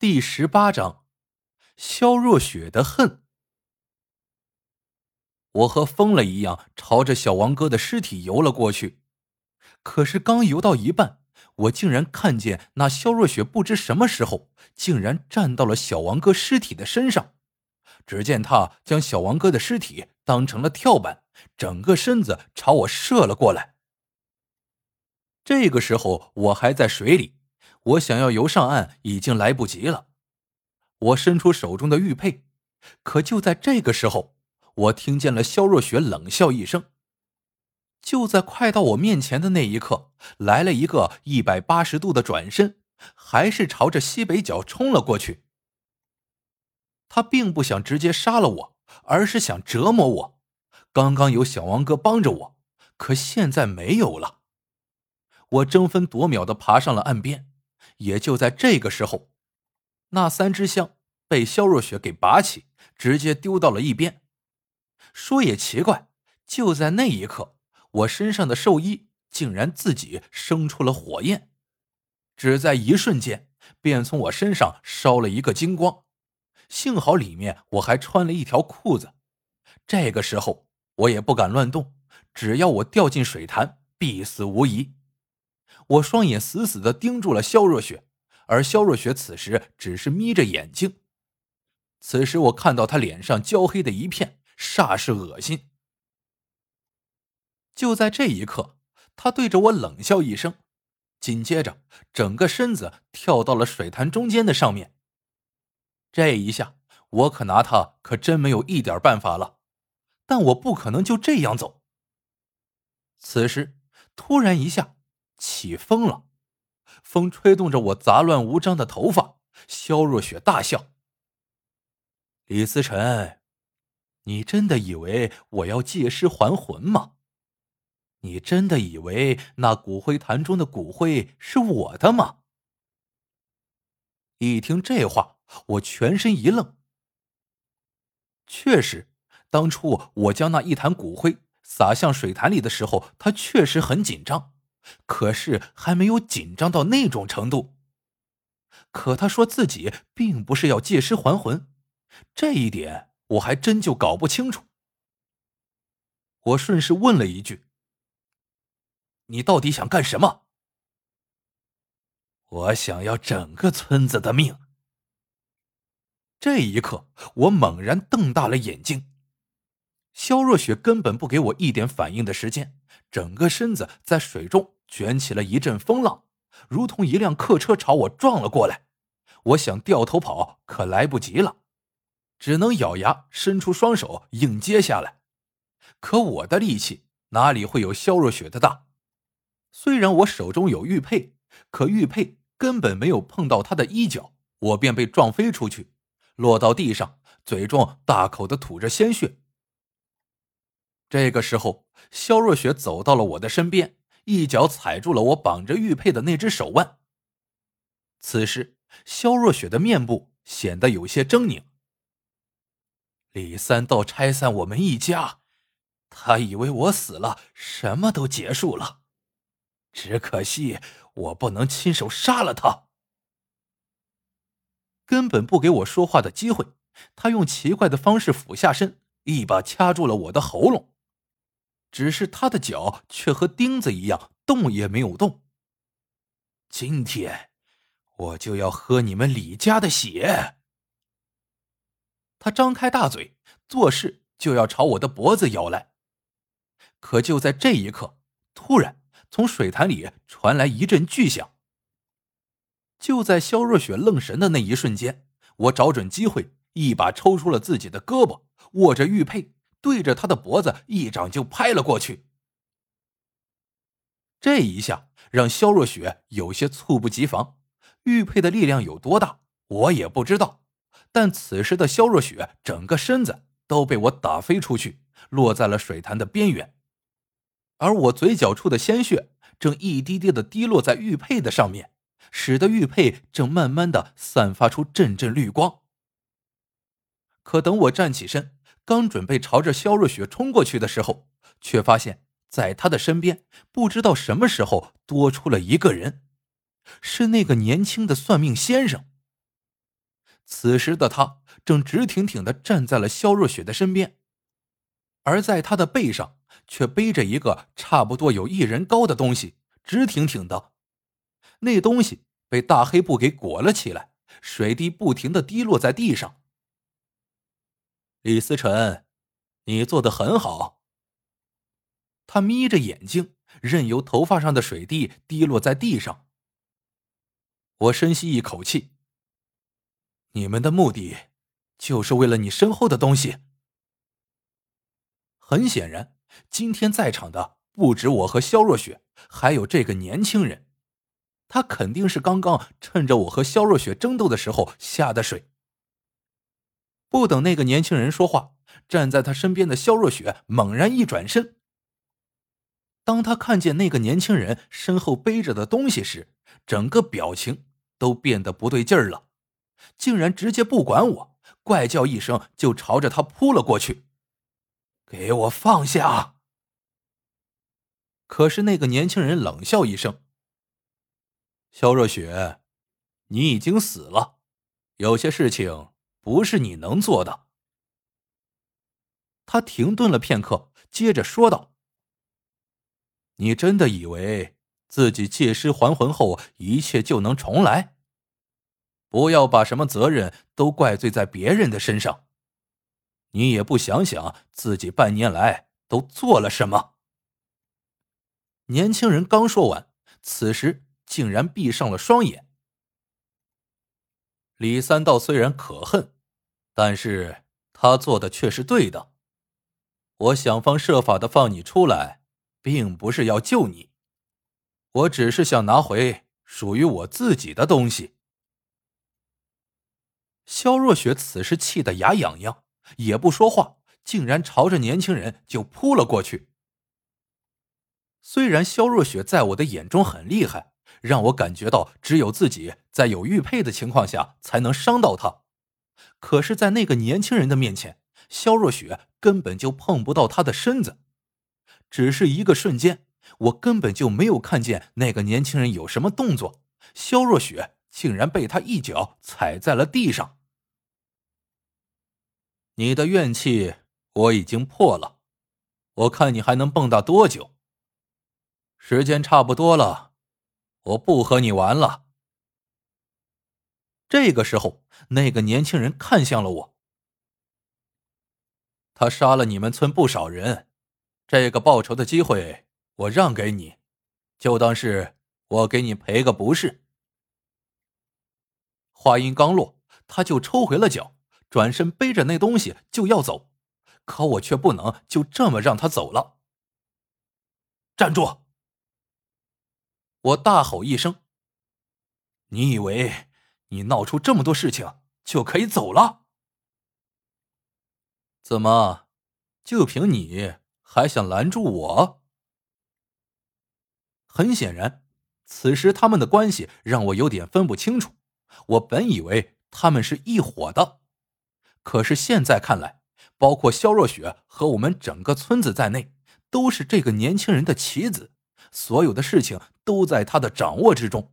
第十八章，萧若雪的恨。我和疯了一样朝着小王哥的尸体游了过去，可是刚游到一半，我竟然看见那萧若雪不知什么时候竟然站到了小王哥尸体的身上。只见他将小王哥的尸体当成了跳板，整个身子朝我射了过来。这个时候我还在水里，我想要游上岸已经来不及了。我伸出手中的玉佩，可就在这个时候，我听见了肖若雪冷笑一声。就在快到我面前的那一刻，来了一个一百八十度的转身，还是朝着西北角冲了过去。他并不想直接杀了我，而是想折磨我。刚刚有小王哥帮着我，可现在没有了。我争分夺秒的爬上了岸边，也就在这个时候，那三支香被肖若雪给拔起，直接丢到了一边。说也奇怪，就在那一刻，我身上的寿衣竟然自己生出了火焰，只在一瞬间，便从我身上烧了一个精光。幸好里面我还穿了一条裤子，这个时候我也不敢乱动，只要我掉进水潭，必死无疑。我双眼死死的盯住了肖若雪，而肖若雪此时只是眯着眼睛。此时我看到她脸上焦黑的一片，煞是恶心。就在这一刻，她对着我冷笑一声，紧接着整个身子跳到了水潭中间的上面。这一下，我可拿他可真没有一点办法了，但我不可能就这样走。此时，突然一下起风了，风吹动着我杂乱无章的头发。肖若雪大笑：“李思辰，你真的以为我要借尸还魂吗？你真的以为那骨灰坛中的骨灰是我的吗？”一听这话。我全身一愣。确实，当初我将那一坛骨灰撒向水潭里的时候，他确实很紧张，可是还没有紧张到那种程度。可他说自己并不是要借尸还魂，这一点我还真就搞不清楚。我顺势问了一句：“你到底想干什么？”我想要整个村子的命。这一刻，我猛然瞪大了眼睛。肖若雪根本不给我一点反应的时间，整个身子在水中卷起了一阵风浪，如同一辆客车朝我撞了过来。我想掉头跑，可来不及了，只能咬牙伸出双手硬接下来。可我的力气哪里会有肖若雪的大？虽然我手中有玉佩，可玉佩根本没有碰到她的衣角，我便被撞飞出去。落到地上，嘴中大口的吐着鲜血。这个时候，肖若雪走到了我的身边，一脚踩住了我绑着玉佩的那只手腕。此时，肖若雪的面部显得有些狰狞。李三道拆散我们一家，他以为我死了，什么都结束了。只可惜我不能亲手杀了他。根本不给我说话的机会，他用奇怪的方式俯下身，一把掐住了我的喉咙。只是他的脚却和钉子一样，动也没有动。今天，我就要喝你们李家的血！他张开大嘴，作势就要朝我的脖子咬来。可就在这一刻，突然从水潭里传来一阵巨响。就在肖若雪愣神的那一瞬间，我找准机会，一把抽出了自己的胳膊，握着玉佩，对着他的脖子一掌就拍了过去。这一下让肖若雪有些猝不及防，玉佩的力量有多大，我也不知道。但此时的肖若雪整个身子都被我打飞出去，落在了水潭的边缘，而我嘴角处的鲜血正一滴滴的滴落在玉佩的上面。使得玉佩正慢慢的散发出阵阵绿光。可等我站起身，刚准备朝着肖若雪冲过去的时候，却发现在他的身边，不知道什么时候多出了一个人，是那个年轻的算命先生。此时的他正直挺挺的站在了肖若雪的身边，而在他的背上却背着一个差不多有一人高的东西，直挺挺的。那东西被大黑布给裹了起来，水滴不停的滴落在地上。李思辰，你做的很好。他眯着眼睛，任由头发上的水滴滴落在地上。我深吸一口气。你们的目的，就是为了你身后的东西。很显然，今天在场的不止我和肖若雪，还有这个年轻人。他肯定是刚刚趁着我和肖若雪争斗的时候下的水。不等那个年轻人说话，站在他身边的肖若雪猛然一转身。当他看见那个年轻人身后背着的东西时，整个表情都变得不对劲儿了。竟然直接不管我，怪叫一声就朝着他扑了过去。给我放下！可是那个年轻人冷笑一声：“肖若雪，你已经死了，有些事情不是你能做的。”他停顿了片刻，接着说道：“你真的以为自己借尸还魂后，一切就能重来？”不要把什么责任都怪罪在别人的身上，你也不想想自己半年来都做了什么。年轻人刚说完，此时竟然闭上了双眼。李三道虽然可恨，但是他做的却是对的。我想方设法的放你出来，并不是要救你，我只是想拿回属于我自己的东西。肖若雪此时气得牙痒痒，也不说话，竟然朝着年轻人就扑了过去。虽然肖若雪在我的眼中很厉害，让我感觉到只有自己在有玉佩的情况下才能伤到他，可是，在那个年轻人的面前，肖若雪根本就碰不到他的身子。只是一个瞬间，我根本就没有看见那个年轻人有什么动作，肖若雪竟然被他一脚踩在了地上。你的怨气我已经破了，我看你还能蹦跶多久？时间差不多了，我不和你玩了。这个时候，那个年轻人看向了我。他杀了你们村不少人，这个报仇的机会我让给你，就当是我给你赔个不是。话音刚落，他就抽回了脚。转身背着那东西就要走，可我却不能就这么让他走了。站住！我大吼一声：“你以为你闹出这么多事情就可以走了？怎么，就凭你还想拦住我？”很显然，此时他们的关系让我有点分不清楚。我本以为他们是一伙的。可是现在看来，包括肖若雪和我们整个村子在内，都是这个年轻人的棋子，所有的事情都在他的掌握之中。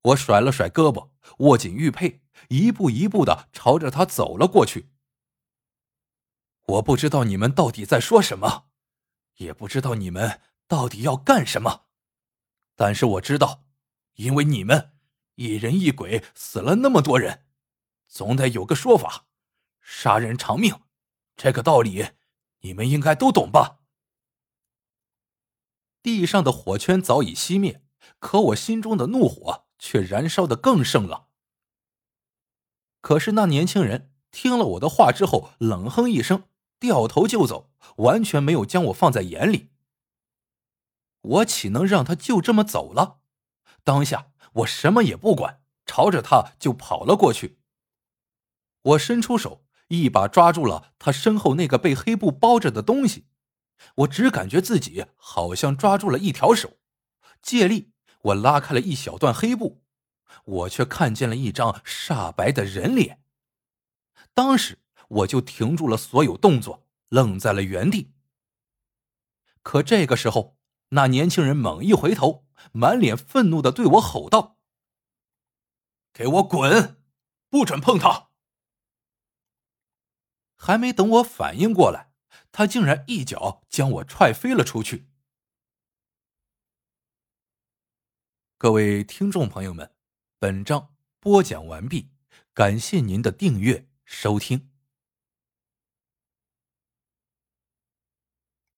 我甩了甩胳膊，握紧玉佩，一步一步的朝着他走了过去。我不知道你们到底在说什么，也不知道你们到底要干什么，但是我知道，因为你们一人一鬼死了那么多人。总得有个说法，杀人偿命，这个道理你们应该都懂吧？地上的火圈早已熄灭，可我心中的怒火却燃烧的更盛了。可是那年轻人听了我的话之后，冷哼一声，掉头就走，完全没有将我放在眼里。我岂能让他就这么走了？当下我什么也不管，朝着他就跑了过去。我伸出手，一把抓住了他身后那个被黑布包着的东西。我只感觉自己好像抓住了一条手，借力，我拉开了一小段黑布，我却看见了一张煞白的人脸。当时我就停住了所有动作，愣在了原地。可这个时候，那年轻人猛一回头，满脸愤怒的对我吼道：“给我滚！不准碰他！还没等我反应过来，他竟然一脚将我踹飞了出去。各位听众朋友们，本章播讲完毕，感谢您的订阅收听。